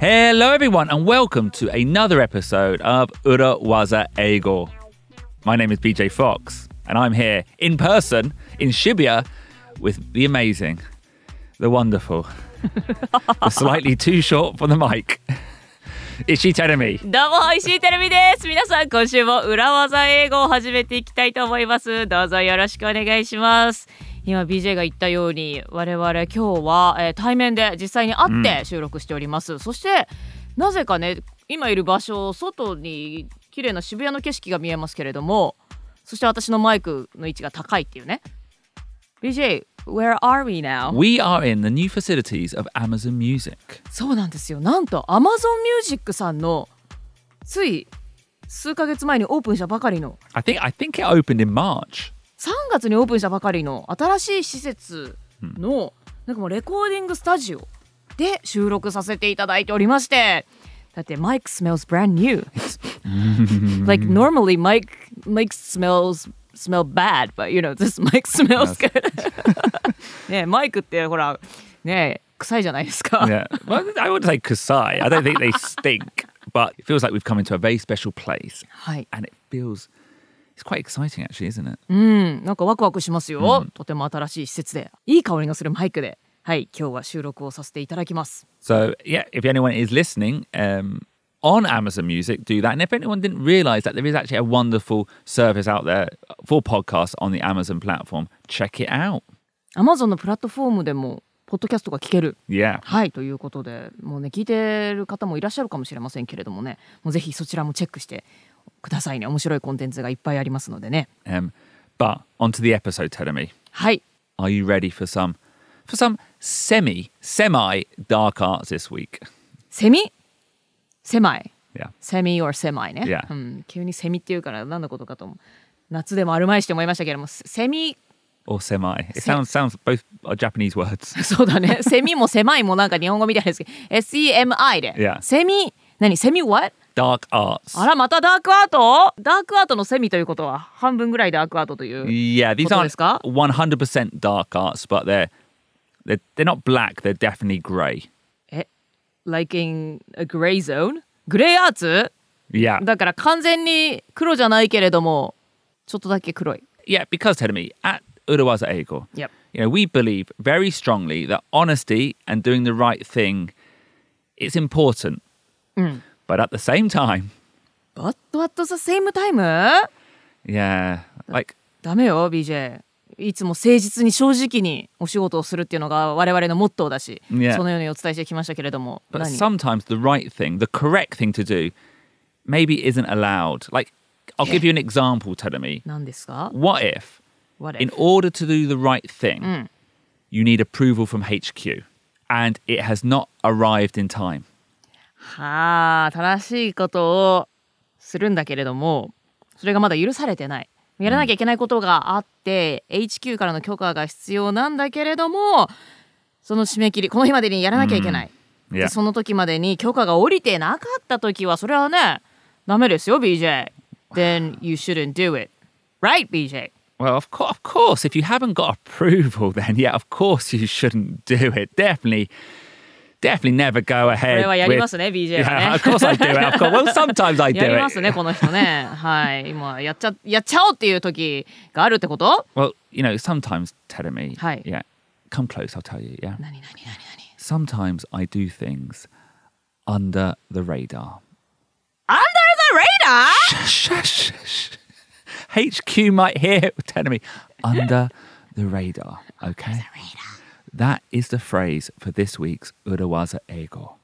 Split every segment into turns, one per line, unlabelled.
Hello, everyone, and welcome to another episode of Ura Waza Eigo. My name is BJ Fox, and I'm here in person in Shibuya with the amazing, the wonderful, the slightly too short for the mic. Ishi Terumi.
どうも、石井てるみです。皆さん、今週も裏技英語を始めていきたいと思います。どうぞよろしくお願いします。今、BJ が言ったように、我々今日は、えー対面で実際に会って収録しております。そして、なぜかね、今いる場所、外に綺麗な渋谷の景色が見えますけれども、そして私のマイクの位置が高いっていうね。BJ, where are we now?
We are in the new facilities of Amazon Music.
そうなんですよなんと Amazon Music さんのつい数ヶ月前にオープンしたばかりの
I think I think it opened in March.
3月にオープンしたばかりの新しい施設の、なんかもうレコーディングスタジオで収録させていただいておりましてだってマイク smells brand new like normally mic mic smells smell bad but you know this mic smells good ねマイクってほらね臭いじゃないですか
Yeah. Well, I would say Kusai. I don't think they stink, but it feels like we've come into a very special place.
はい
And it feels it's quite exciting actually, isn't it?
うん、なんかワクワクしますよ、とても新しい施設でいい香りがするマイクではい今日は収録をさせていただきます
So yeah, if anyone is listening um, on Amazon Music, do that. And if anyone didn't realize that there is actually a wonderful service out there for podcasts on the Amazon platform, check it out.
Amazon のプラットフォームでもポッドキャストが聞ける
Yeah.
はいということでもうね聞いてる方もいらっしゃるかもしれませんけれどもねもうぜひそちらもチェックしてくださいね面白いコンテンツがいっぱいありますのでね
Um, but onto the episode, Telemi.
はい
Are you ready for some for some semi semi dark arts this week?
セミ狭い
Yeah.
セミ or 狭いね、
Yeah.
うん、急にセミっていうから何のことかと思う夏でもあるまいして思いましたけれどもセミ
Or semi. It sounds sounds both are Japanese words.
そうだね。セミも狭いもなんか日本語みたいですけど、SEMI で。
Yeah.
セミ、何セミ what?
Dark arts.
あら、またダークアートダークアートのセミということは半分ぐらいダークアートという。
Yeah, these
こと
aren't
ですか
100% dark arts, but they're they're they're not black. They're definitely grey.
え like in a gray zone? グレーアーツ
Yeah,
だから完全に黒じゃないけれども、ちょっとだけ黒い。
yeah. Because tell me at Urawaza Eigo,
Yep.
you know, we believe very strongly that honesty and doing the right thing is important. But at the same time,
But at the same time?
yeah, like
ダメよ、BJ。いつも誠実に正直にお仕事をするっていうのが我々のモットーだし、
Yeah.
そのようにお伝えしてきましたけれども。
But
何
sometimes the right thing, the correct thing to do, maybe isn't allowed. Like, I'll give you an example, Telemi.
何ですか
What if,
What
in
if?
order to do the right thing, you need approval from HQ and it has not arrived in time?
はあ正しいことをするんだけれどもそれがまだ許されてない。やらなきゃいけないことがあって、HQ からの許可が必要なんだけれどもその締め切りこの日までにやらなきゃいけない、
いや
でその時までに許可が下りてなかった時はそれはねダメですよ BJ then you shouldn't do it. Right BJ
Well, of, co- of course, if you haven't got approval, then yeah, of course you shouldn't do it. Definitely, definitely never go
こ
ahead.
れはやり
with-
ますね BJ は
Yeah,
ね
of course I do it. Of course. Well, sometimes I do
やります
it.
ねこの人ねはい今やっちゃやっちゃおうっていう時があるってこと
Well, you know, sometimes telling me,
Hi.
yeah, come close, I'll tell you, yeah.
何何何何
Sometimes I do things under the radar.
Under the radar?
Shush, shush. HQ might hear telling me under the radar. Okay. That is the phrase for this week's Urawaza Ego.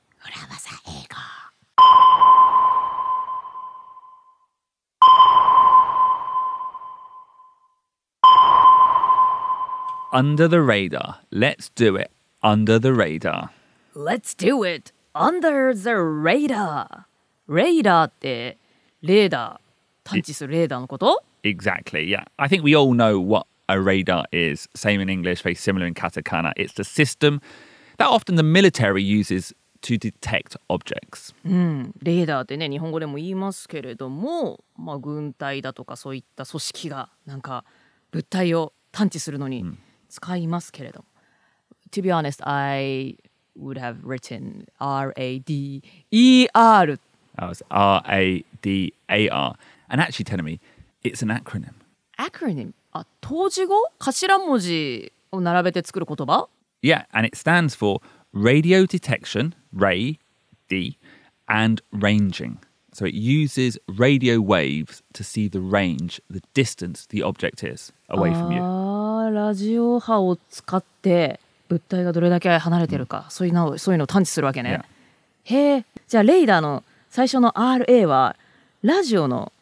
Under the radar. Let's do it. Under the radar.
Let's do it under the radar. レーダーってレーダー探知するレーダーのこと
Exactly. Yeah. I think we all know what a radar is. Same in English, very similar in katakana. It's the system that often the military uses to detect objects.
うん、レーダーってね日本語でも言いますけれども、まあ、軍隊だとかそういった組織がなんか物体を探知するのに使いますけれども、To be honest, I would have written R-A-D-E-R
Oh, it's R A D A R. And actually, telling me it's an acronym.
acronym あ当時語頭文字を並べて作る言葉
Yeah, and it stands for radio detection, ray, D, and ranging. So it uses radio waves to see the range, the distance the object is away from you.
あーラジオ波を使って物体がどれだけ離れてるか、そういうのをそういうのを探知するわけね。へえじゃあレーダーの最初の RA はラジオの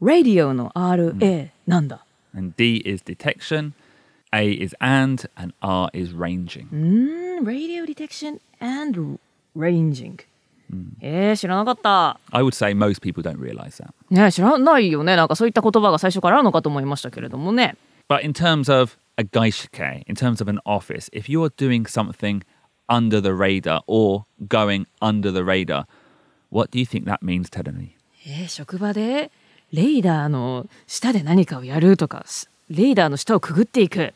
ラディオの RA なんだ。
And D is detection, A is and, and R is ranging.
うーん、Radio Detection and Ranging。えー、知らなかった。
I would say most people don't realize that.
ね知らないよね。なんかそういった言葉が最初からあるのかと思いましたけれどもね。
But in terms of a gaishike, in terms of an office, if you're doing something under the radar or going under the radar, what do you think that means, Tedemi?
えー職場でレーダーの下で何かをやるとかしレーダーの下をくぐっていく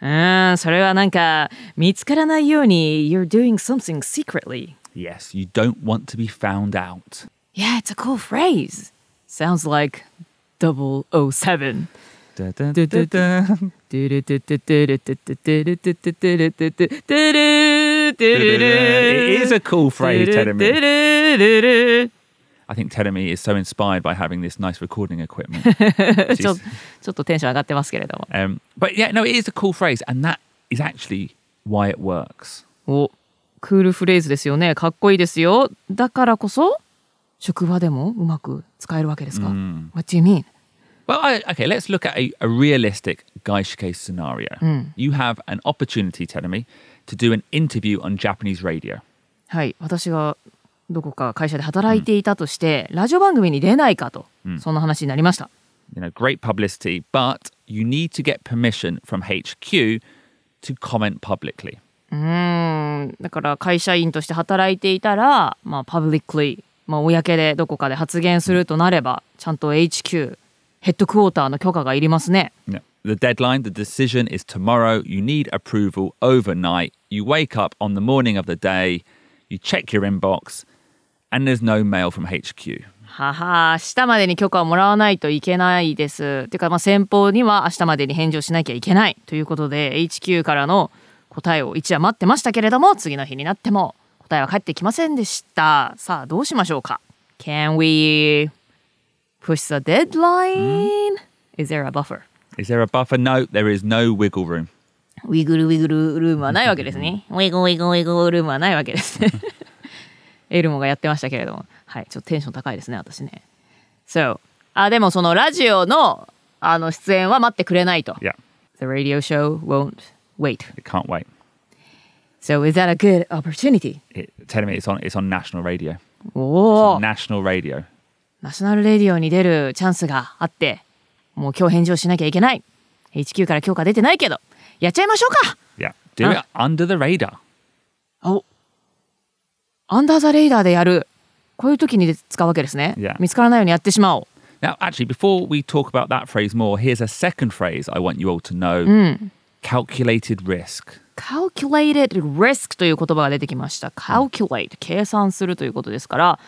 うーんそれはなんか見つからないように You're doing something secretly
Yes, you don't want to be found out.
Yeah it's a cool phrase Sounds like 007
Da, da, da, da, da.
it
is a cool phrase, Tedemi. I think Tedemi is so inspired by having this nice recording equipment.
ちょちょっとテンション上がってますけれども
Um, but yeah, no, it is a cool phrase, and that is actually why it works.
おクールフレーズですよねかっこいいですよだからこそ職場でもうまく使えるわけですか、What do you mean?
Well, I, okay, let's look at a, a realistic Gaishike scenario. You have an opportunity, Tedemi, to do an interview on Japanese radio.
はい私が どこか会社で働いていたとして、ラジオ番組に出ないかと、そんな話になりました
You know, great publicity, but you need to get permission from HQ to comment publicly.
うーんだから会社員として働いていたらまあ publicly まあ公でどこかで発言するとなればちゃんと HQ ヘッドクォーターの許可がいりますね
No. The deadline, the decision is tomorrow. You need approval overnight. You wake up on the morning of the day, you check your inbox, and there's no mail from HQ.
はは明日までに許可をもらわないといけないですていうかまあ先方には明日までに返事をしなきゃいけないということで HQ からの答えを一夜待ってましたけれども次の日になっても答えは返ってきませんでしたさあどうしましょうか？Can we push the deadline? Is there a buffer?
Is there a buffer? No, there is no wiggle room.
ウィグルウィグルルームはないわけですね。ウィグウィグウィグルームはないわけですね。エルモがやってましたけれども、はい、ちょっとテンション高いですね、私ね。So、あ、でもそのラジオのあの出演は待ってくれないと。
Yeah,
The radio show won't wait.
it can't wait.
So is that a good opportunity?
It, telling me it's on it's on national radio.
おお、
National radio.
ナショナルレディオに出るチャンスがあって、もう今日返事をしなきゃいけない。HQ から許可出てないけど、やっちゃいましょうか
Yeah, do it under the radar.
おアンダーザレーダーでやるこういう時に使うわけですね、
Yeah.
見つからないようにやってしまおう
Now, actually, before we talk about that phrase more, here's a second phrase I want you all to know: calculated risk.
calculated risk という言葉が出てきました calculate 計算するということですから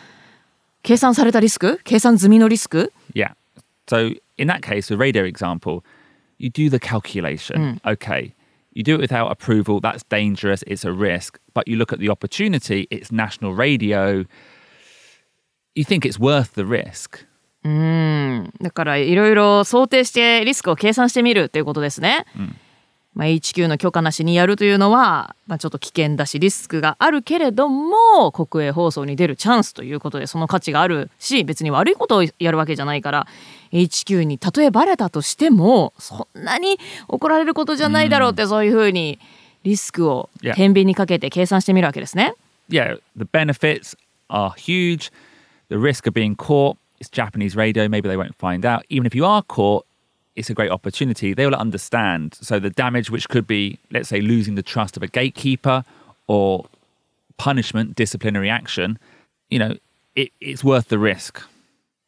計算されたリスク計算済みのリスク
Yeah. So in that case, the radio example, you do the calculation. Okay. You do it without approval. That's dangerous. It's a risk. But you look at the opportunity. It's national radio. You think it's worth the risk.
だからいろいろ想定してリスクを計算してみるということですね、 まあ、HQ の許可なしにやるというのは、まあ、ちょっと危険だしリスクがあるけれども国営放送に出るチャンスということでその価値があるし別に悪いことをやるわけじゃないから HQ にたとえバレたとしてもそんなに怒られることじゃないだろうってそういうふうにリスクを.天秤にかけて計算してみるわけですね。
Yeah, the benefits are huge. The risk of being caught, it's Japanese radio. Maybe they won't find out. Even if you are caught, it's a great opportunity. They will understand. So the damage, which could be, let's say, losing the trust of a gatekeeper or punishment, disciplinary action, you know, it, it's worth the risk.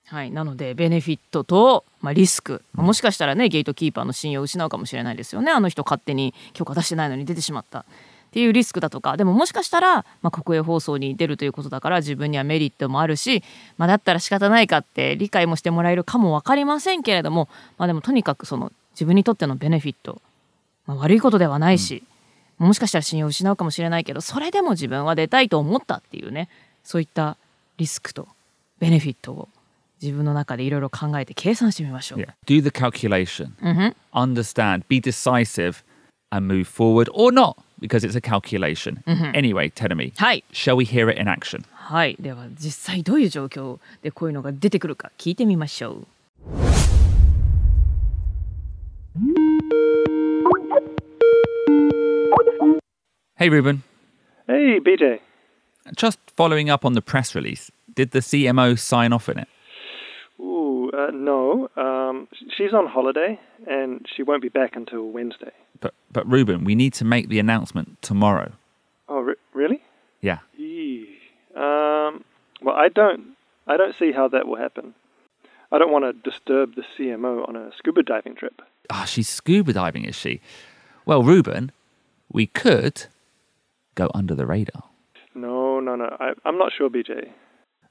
はい、なのでベネフィットと、まあ、リスク、まあもしかしたらねゲートキーパーの信用を失うかもしれないですよねあの人勝手に許可出してないのに出てしまったっていうリスクだとかでももしかしたら、まあ、国営放送に出るということだから自分にはメリットもあるし、まあ、だったら仕方ないかって理解もしてもらえるかも分かりませんけれども、まあ、でもとにかくその自分にとってのベネフィット、まあ、悪いことではないし、もしかしたら信用を失うかもしれないけどそれでも自分は出たいと思ったっていうねそういったリスクとベネフィットを自分の中でいろいろ考えて計算してみましょう。
Yeah. Do the calculation.
Mhm.
Understand. Be decisive and move forward or not because it's a calculation. Anyway, Tenemi,
はい、
shall we hear it in action?
はい、では実際どういう状況でこういうのが出てくるか聞いてみましょう。
Hey, Ruben.
Hey, BJ.
Just following up on the press release, did the CMO sign off in it?
Ooh, uh, no. Um, she's on holiday and she won't be back until Wednesday.
But, but Ruben, we need to make the announcement tomorrow.
Oh, re- really?
Yeah.
Um, well, I don't, I don't see how that will happen. I don't want to disturb the CMO on a scuba diving trip.
Ah, she's scuba diving, is she? Well, Ruben, we could go under the radar.
No, no, no. I, I'm not sure, BJ.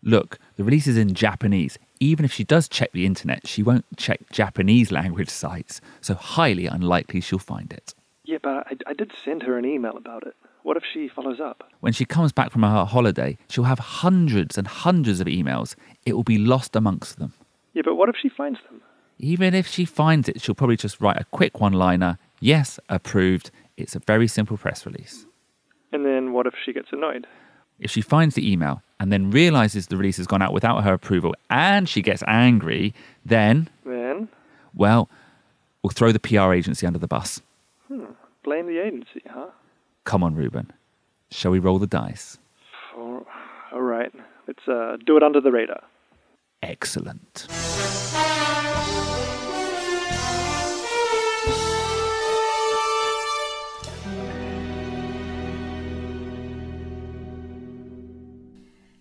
Look, the release is in Japanese. Even if she does check the internet, she won't check Japanese language sites, so highly unlikely she'll find it.
Yeah, but I, I did send her an email about it. What if she follows up?
When she comes back from her holiday, she'll have hundreds and hundreds of emails. It will be lost amongst them.
Yeah, but what if she finds them?
Even if she finds it, she'll probably just write a quick one liner Yes, approved. It's a very simple press release.
And then what if she gets annoyed?
If she finds the email and then realizes the release has gone out without her approval and she gets angry, then,
Then
well, we'll throw the PR agency under the bus.
blame the agency, huh?
Come on, Ruben. Shall we roll the dice?
All, all right. Let's uh, do it under the radar.
Excellent.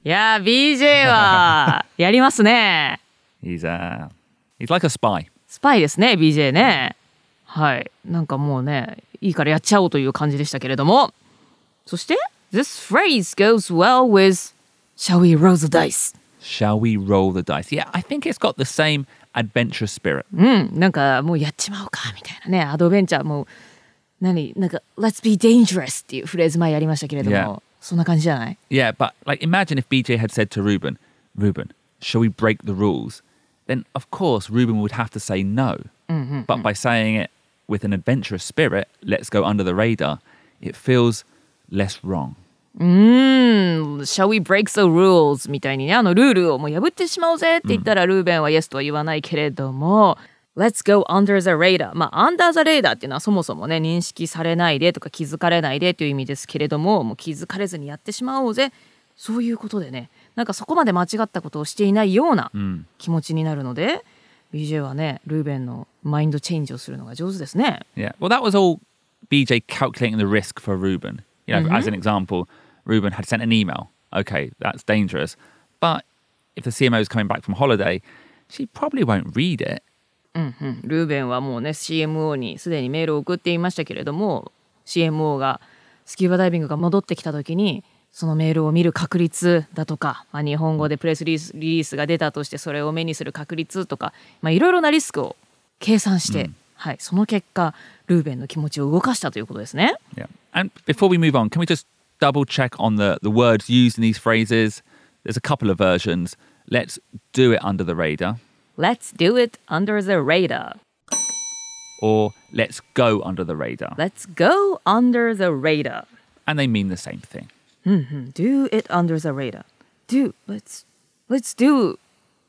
いやー BJ はやりますね。
He's uh he's like a spy.
スパイですね BJ ね。はい。なんかもうねいいからやっちゃおうという感じでしたけれども。そして This phrase goes well with Shall we roll the dice?
Shall we roll the dice? Yeah, I think it's got the same adventurous spirit.
うん、なんかもうやっちまおうかみたいなねアドベンチャーもう何なんか Let's be dangerous っていうフレーズ前やりましたけれども、
Yeah.
そんな感じじゃない
Yeah, but like imagine if BJ had said to Ruben, Ruben, shall we break the rules? Then of course Ruben would have to say no. But by saying it with an adventurous spirit, let's go under the radar, it feels less wrong.
うーん Shall we break the rules? みたいにねあのルールをもう破ってしまおうぜって言ったら、ルーベンは Yes とは言わないけれども Let's go under the radar まあ under the radar っていうのはそもそもね認識されないでとか気づかれないでという意味ですけれどももう気づかれずにやってしまおうぜそういうことでねなんかそこまで間違ったことをしていないような気持ちになるので、BJ はねルーベンのマインドチェンジをするのが上手ですね。
Yeah. Well, that was all BJ calculating the risk for Ruben. You know, as an example, Ruben had sent an email. Okay, that's dangerous. But if the CMO is coming back from holiday, she probably won't read it.
ルーベンはもうね CMO にすでにメールを送っていましたけれども CMO がスキューバダイビングが戻ってきた時にそのメールを見る確率だとか、まあ、日本語でプレスリリースが出たとしてそれを目にする確率とかまあいろいろなリスクを計算して、はい、その結果ルーベンの気持ちを動かしたということですね。
Yeah. And before we move on, can we just double check on the, the words used in these phrases? There's a couple of versions. Let's do it under the radar,
Let's do it under the radar.
or let's go under the radar.
Let's go under the radar.
And they mean the same thing.
Do it under the radar. Do, let's, let's do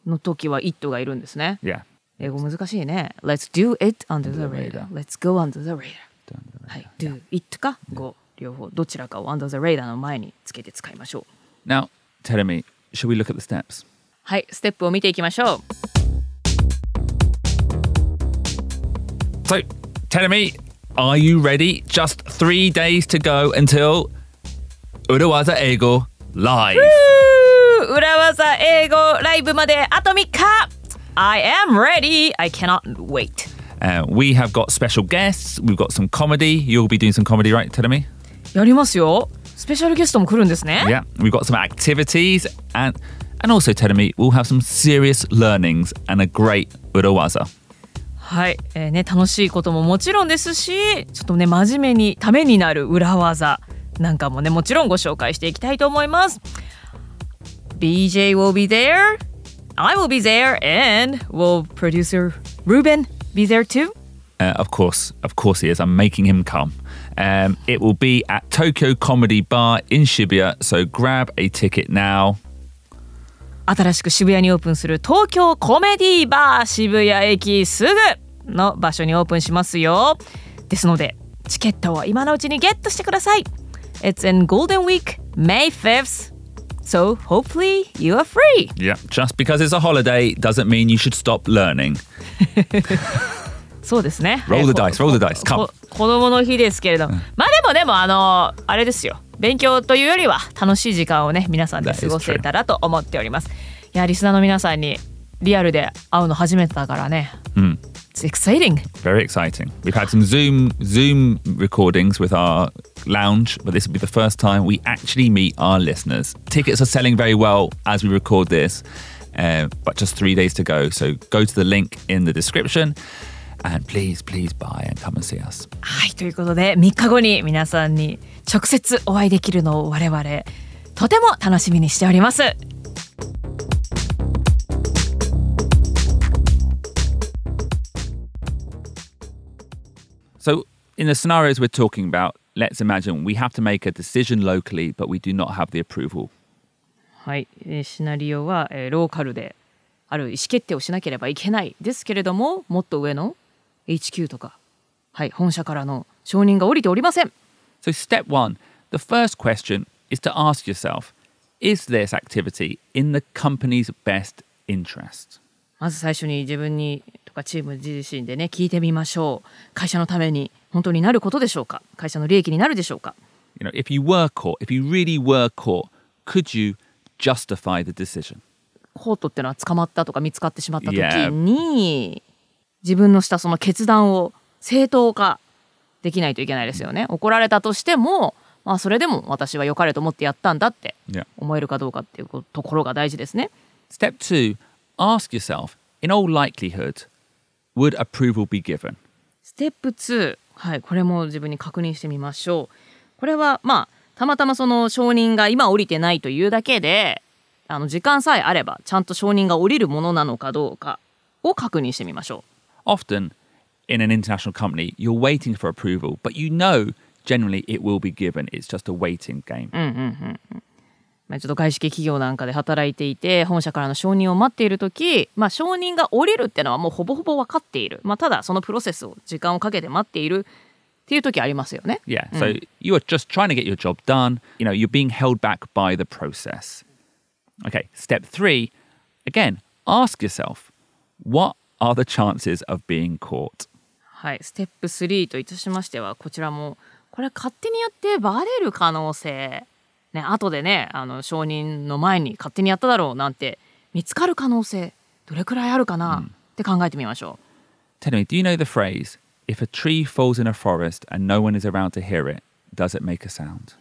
の時は it がいるんですね。
Yeah.
英語難しいね。Let's do it under the radar. Let's go under the radar. はい。do it か go 両方どちらかを under the radar の前につけて使いましょう。
Now, tell me, shall we look at the steps?
はい。ステップを見ていきましょう。
So, tell me, are you ready? Just three days to go until Urawaza Ego live.
裏技英語ライブまであと3日 I am ready I cannot wait
Uh, we have got special guests. We've got some comedy. You'll be doing some comedy, right, Telemi?
やりますよスペシャルゲストも来るんですね
Yeah. We've got some activities and and also Telemi, we'll have some serious learnings and a great Urawaza.
はい、えーね楽しいことももちろんですしちょっとね真面目にためになる裏技なんかもねもちろんご紹介していきたいと思います BJ will be there I will be there and will producer Ruben be there too
Uh, of course, of course he is. I'm making him come. Um, it will be at Tokyo Comedy Bar in Shibuya, so grab a ticket now.
新しく渋谷にオープンする東京コメディバー渋谷駅すぐの場所にオープンしますよですのでチケットを今のうちにゲットしてください It's in Golden Week May 5th So hopefully you are free
Yeah. Just because it's a holiday doesn't mean you should stop learning.
そうですね
Roll the
えー
dice,
こ
roll the dice,
こ子供の日ですけれども、まあでもでもあのあれですよ勉強というよりは楽しい時間をね皆さんで過ごせたらと思っておりますいやリスナーの皆さんにリアルで会うの初めてだからね、It's exciting
Very exciting. We've had some Zoom Zoom recordings with our lounge, but this will be the first time we actually meet our listeners. Tickets are selling very well as we record this, uh, but just three days to go. So go to the link in the description, and please, please buy and come and see us.
はいということで3日後に皆さんに直接お会いできるのを我々とても楽しみにしております。
So, in the scenarios we're talking about, let's imagine we have to make a decision locally, but we do not have the approval.
はい、えーシナリオは、えーローカルである意思決定をしなければいけないですけれどももっと上の HQ とか、はい、本社からの承認が下りておりません
So, step one the first question is to ask yourself is this activity in the company's best interest?
まず最初に自分にとかチーム自身でね聞いてみましょう会社のために本当になることでしょうか会社の利益になるでしょうか
You know, if you were caught, if you really were caught, could you justify the decision?
コートってのは捕まったとか見つかってしまった時.に自分のしたその決断を正当化できないといけないですよね怒られたとしてもまあそれでも私は良かれと思ってやったんだって.思えるかどうかっていうところが大事ですね
Step two ask yourself, in all likelihood, would approval be given?
ステップ2はいこれも自分に確認してみましょうこれはまあたまたまその承認が今降りてないというだけであの時間さえあればちゃんと承認が降りるものなのかどうかを確認してみましょう
Often in an international company, you're waiting for approval, but you know generally it will be given. It's just a waiting game.
まあ、ちょっと外資系企業なんかで働いていて本社からの承認を待っている時、まあ、承認が下りるってのはもうほぼほぼ分かっている、まあ、ただそのプロセスを時間をかけて待っているっていう時ありますよね。
Yeah. So you are just trying to get your job done. You know, you're being held back by the process. Okay. Step three again, ask yourself, what are the chances of being caught?
はい、ステップ3といたしましてはこちらもこれ勝手にやってバレる可能性。ね後でねあの承認の前に勝手にやっただろうなんて見つかる可能性。どれくらいあるかな、って考えてみましょ
Tell me, do you know the phrase, if a tree falls in a forest and no one is around to hear it, does it make a sound?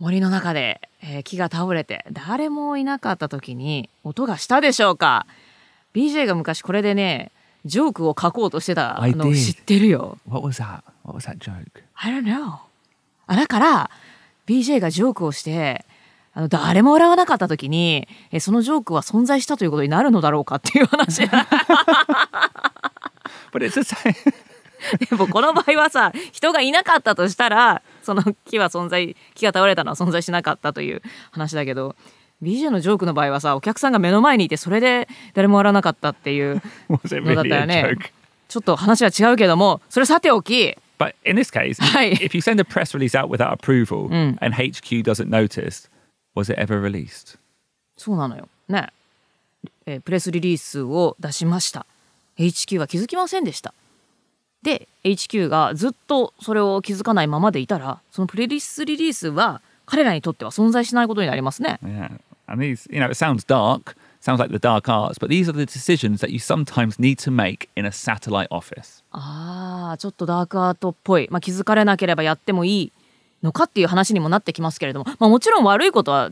う森の中で、えー木が倒れて誰もいなかった時に音がしたでしょうか？BJ が昔これでねジョークを書こうとしてた
I
のを.知ってるよ
What was that? What was that joke?
I don't know あだから BJ がジョークをしてあの誰も笑わなかった時にえそのジョークは存在したということになるのだろうかっていう話
But it's.
でもこの場合はさ人がいなかったとしたらその木は存在木が倒れたのは存在しなかったという話だけど BJ のジョークの場合はさお客さんが目の前にいてそれで誰も笑わなかったっていう のだったよね?ちょっと話は違うけどもそれさておき
But in this case, if you send a press release out without approval and HQ doesn't notice, was it ever released?
そうなのよねえープレスリリースを出しました HQ は気づきませんでしたで HQ がずっとそれを気づかないままでいたらそのプレスリリースは彼らにとっては存在しないことになりますね。
Yeah. And these, you know, it sounds dark, sounds like the dark arts, but these are the decisions that you sometimes need to make in a satellite office.
ああちょっとダークアートっぽい、まあ、気づかれなければやってもいいのかっていう話にもなってきますけれども、まあ、もちろん悪いことは、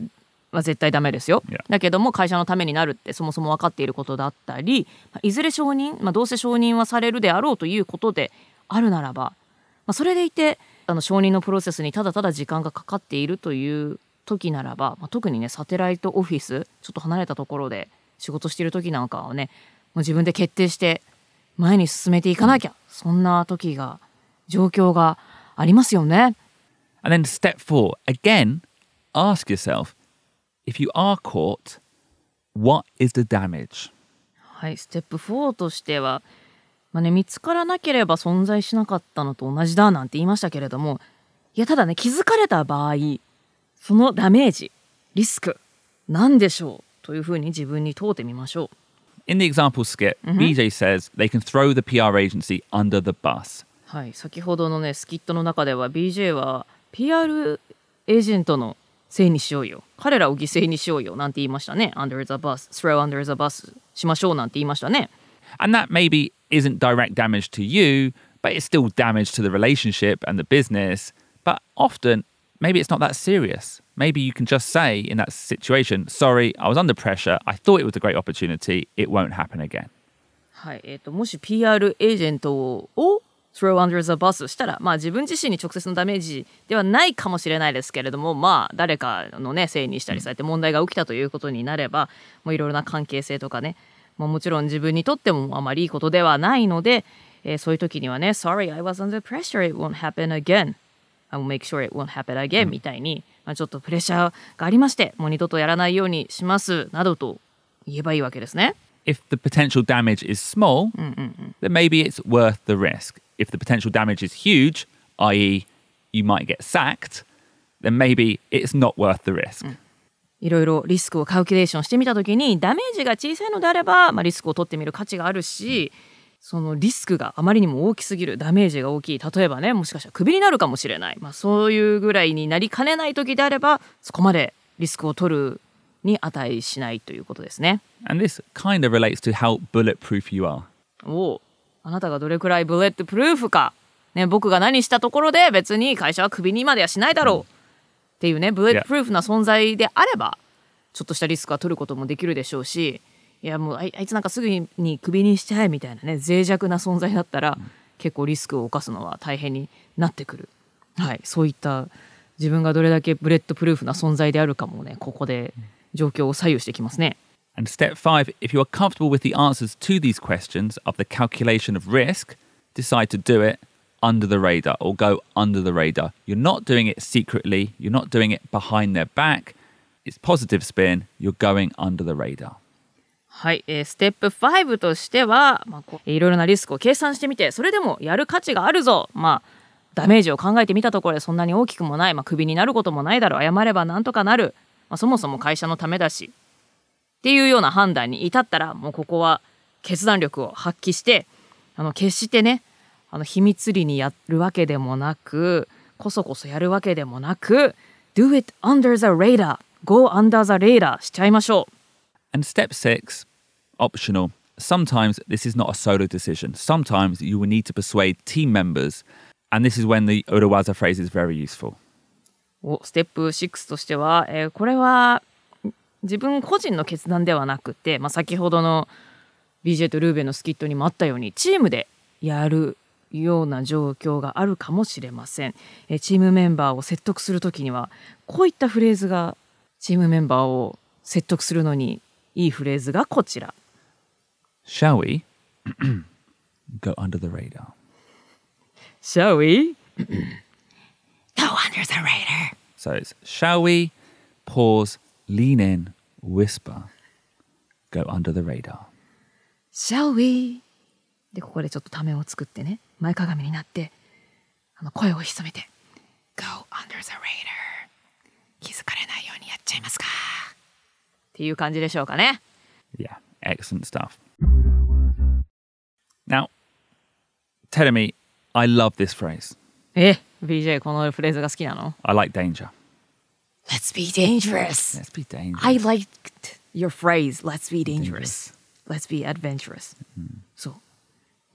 まあ、絶対ダメですよ
Yeah.
だけども会社のためになるってそもそも分かっていることだったり、まあいずれ承認、まあ、どうせ承認はされるであろうということであるならば、まあ、それでいてあの承認のプロセスにただただ時間がかかっているという時ならば、まあ、特にねサテライトオフィスちょっと離れたところで仕事している時なんかはねもう自分で決定して前に進めていかなきゃそんな時が状況がありますよね。
And then step four, again, ask yourself if you are caught, what is the damage?
はい、ステップ4としては、まあね、見つからなければ存在しなかったのと同じだなんて言いましたけれどもいやただね気づかれた場合そのダメージリスクなんでしょうというふうに自分に問うてみましょう。
In the example skit, BJ says they can throw the PR agency under the bus.
はい、先ほどのねスキットの中では BJ は PR エージェントのせいにしようよ彼らを犠牲にしようよなんて言いましたね under the bus throw under the bus しましょうなんて言いましたね
And that maybe isn't direct damage to you, but it's still damage to the relationship and the business. But often, maybe it's not that serious. Maybe you can just say in that situation, sorry, I was under pressure. I thought it was a great opportunity. It won't happen again.
はいえっー、ともし PR エージェントを throw under the bus したら、まあ、自分自身に直接のダメージではないかもしれないですけれどもまあ誰かのねせいにしたりされて問題が起きたということになればもういろいろな関係性とかね、まあ、もちろん自分にとってもあまりいいことではないので、えーそういう時にはね Sorry I was under pressure it won't happen again I will make sure it won't happen again、みたいに、まあ、ちょっとプレッシャーがありましてもう二度とやらないようにしますなどと言えばいいわけですね。
If the potential damage is small, then maybe it's worth the risk. If the potential damage is huge, i.e., you might get sacked, then maybe it's not worth the risk.
いろいろリスクをカルキュレーションしてみた時にダメージが小さいのであれば、まあ、リスクを取ってみる価値があるしそのリスクがあまりにも大きすぎるダメージが大きい。例えばねもしかしたらクビになるかもしれない、まあ、そういうぐらいになりかねない時であればそこまでリスクを取るに値しないということですね。
And this kind of relates to how bulletproof you are.
おうあなたがどれくらい bulletproof か、ね、僕が何したところで別に会社はクビにまではしないだろう。っていうね bulletproof な存在であればちょっとしたリスクは取ることもできるでしょうしいやもうあいつなんかすぐにクビにしちゃえみたいなね脆弱な存在だったら結構リスクを冒すのは大変になってくる、はい、そういった自分がどれだけブレッドプルーフな存在であるかもねここで状況を左右してきますね。
And step five, if you are comfortable with the answers to these questions of the calculation of risk, decide to do it under the radar or go under the radar. You're not doing it secretly, you're not doing it behind their back. It's positive spin, you're going under the radar.
はい、えーステップ5としては、まあ、こういろいろなリスクを計算してみてそれでもやる価値があるぞ。まあダメージを考えてみたところでそんなに大きくもない、まあ、クビになることもないだろう。謝ればなんとかなる、まあ、そもそも会社のためだし。っていうような判断に至ったらもうここは決断力を発揮してあの決してねあの秘密裏にやるわけでもなくこそこそやるわけでもなく Do it under the radar. Go under the radar しちゃいましょう。
And step six, optional. Sometimes this is not a solo decision. Sometimes you will need to persuade team members. And this is when the Urawaza phrase is very useful.
おステップ6としては、えーこれは自分個人の決断ではなくて、まあ、先ほどの BJ とルーベのスキットにもあったようにチームでやるような状況があるかもしれません、えーチームメンバーを説得する時にはこういったフレーズがチームメンバーを説得するのにいいフレーズがこちら
Shall we go under the radar?
Shall we? Go under the radar
So it's shall we pause, lean in, whisper, go under the radar.
Shall we? でここでちょっとためを作ってね前かがみになってあの声を潜めて Go under the radar 気づかれないようにやっちゃいますかっていう感じでしょうかね
Yeah, excellent stuff. Now, telling me, I love this phrase.
え BJ このフレーズが好きなの
I like danger.
Let's be dangerous.
Let's be dangerous.
I liked your phrase, let's be dangerous. Let's be adventurous. そう。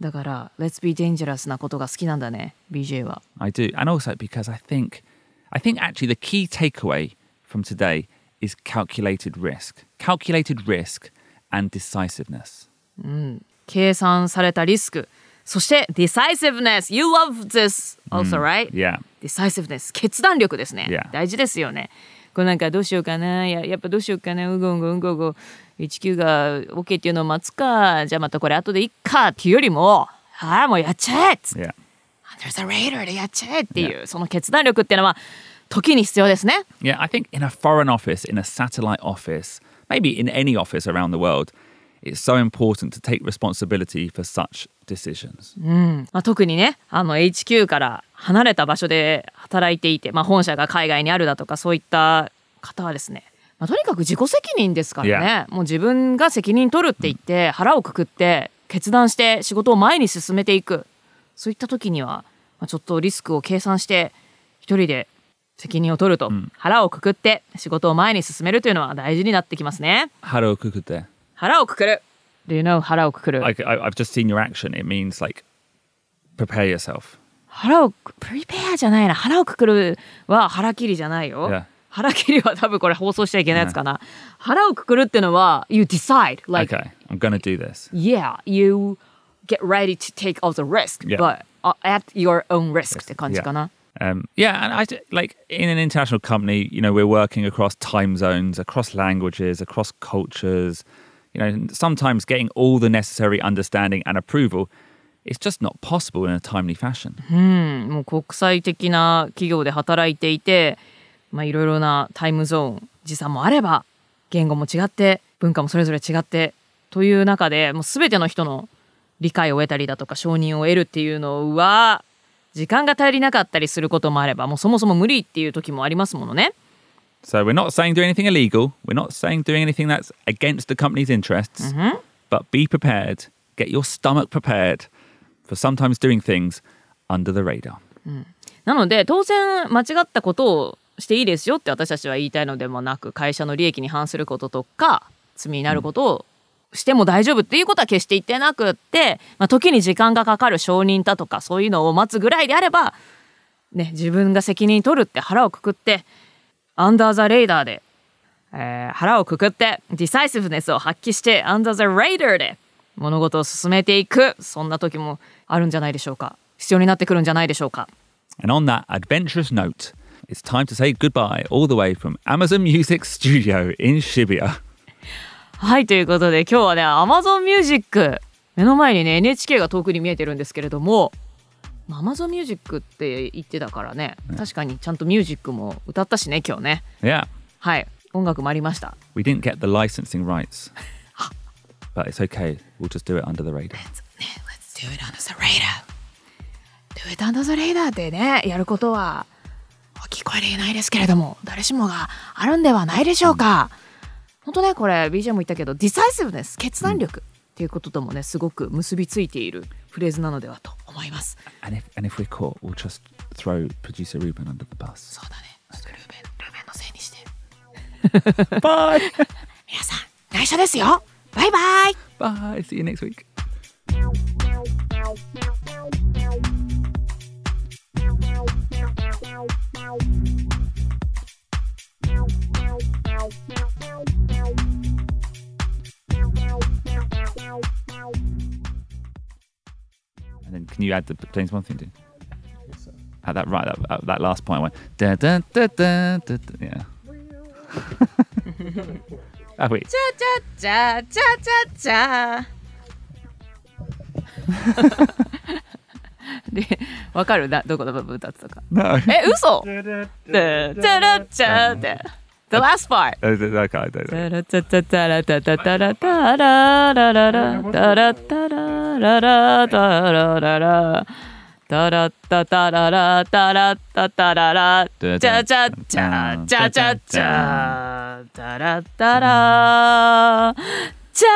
だから、let's be dangerous なことが好きなんだね、BJ は。
I do. And also because I think I think actually the key takeaway from today is calculated risk. Calculated risk and decisiveness.
計算されたリスク。そして、decisiveness. You love this also, right?
Yeah.
decisiveness 決断力ですね、
Yeah.
大事ですよねこれなんかどうしようかなややっぱどうしようかなうごうごうごうご19が OK っていうのを待つかじゃあまたこれ後でいっかっていうよりもああもうやっちゃえっつって
Yeah.
Under the radar でやっちゃえっていう、その決断力っていうのは時に必要ですね
Yeah, I think in a foreign office, in a satellite office, maybe in any office around the world, it's so important to take responsibility for such decisions.
まあ、特にねあの HQ から離れた場所で働いていて、まあ、本社が海外にあるだとかそういった方はですね、まあ、とにかく自己責任ですからね、もう自分が責任取るって言って腹をくくって決断して仕事を前に進めていく。そういった時には、まあ、ちょっとリスクを計算して一人で責任を取ると、腹をくくって仕事を前に進めるというのは大事になってきますね
Haro kukute.
腹をくくる Do you know 腹をくくる
I, I, I've just seen your action. It means like prepare yourself.
腹をくプリペアじゃないな腹をくくるは腹切りじゃないよ、
Yeah.
腹切りは多分これ放送しちゃいけないやつかな、腹をくくるってのは you decide like
okay, I'm to do this.
yeah you get ready to take all the risk
Yeah.
but uh, at your own risk って感じかな、
Um, yeah, and I d- like in an international company, you know, we're working across time zones, across languages, across cultures. You know, and sometimes getting all the necessary understanding and approval is just not possible in a timely fashion.
もう国際的な企業で働いていてまあいろいろなタイムゾーン時差もあれば言語も違って文化もそれぞれ違ってという中でもう全ての人の理解を得たりだとか承認を得るっていうのは 時間が足りなかったりすることもあればもうそもそも無理っていう時もありますものね。
So we're not saying do anything illegal. We're not saying doing anything that's against the company's interests. But be prepared. Get your stomach prepared for sometimes doing things under the radar.
なので当然間違ったことをしていいですよって私たちは言いたいのでもなく会社の利益に反することとか罪になることをしても大丈夫っていうことは決して言ってなくって、まあ、時に時間がかかる承認だとかそういうのを待つぐらいであれば、ね、自分が責任取るって腹をくくってアンダーザレーダーで、えー腹をくくってディサイシブネスを発揮してアンダーザレーダーで物事を進めていくそんな時もあるんじゃないでしょうか必要になってくるんじゃないでしょうか。
And on that adventurous note, it's time to say goodbye all the way from Amazon Music Studio in Shibuya.
はいということで今日はね Amazon Music 目の前にね NHK が遠くに見えてるんですけれどもまあ Amazon Music って言ってたからね確かにちゃんとミュージックも歌ったしね今日ね
Yeah,
はい音楽もありました
we didn't get the licensing rights. but it's okay. We'll just do it under the radar.
Let's do it under the radar Do it under the radar でねやることは聞こえていないですけれども誰しもがあるんではないでしょうか本当ねこれ BJ も言ったけどディサイシブネス決断力っていうこととも、ね、すごく結びついているフレーズなのではと思います。
And if, and if we're caught, we'll just throw producer Ruben under the bus.
そうだね。ルーベン,ルーベンのせいにして。
バイ
皆さん、内緒ですよバイバイ
バイ !See you next week! Thank you And then can you add the James Bond thing? At that right, that, at that last point, I went da da da da da. da yeah. oh wait.
チャチャチャチャチャチャでわかるだどこの部分歌ってたか
No.
え嘘でチャラチャって The last part
Oh, okay, know.
タラタタタラタタタラタララララタラタラララタラララタラタタララタラタタララチャチャチャチャチャチャタラタラチャ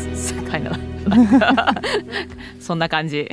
ーンかいなそんな感じ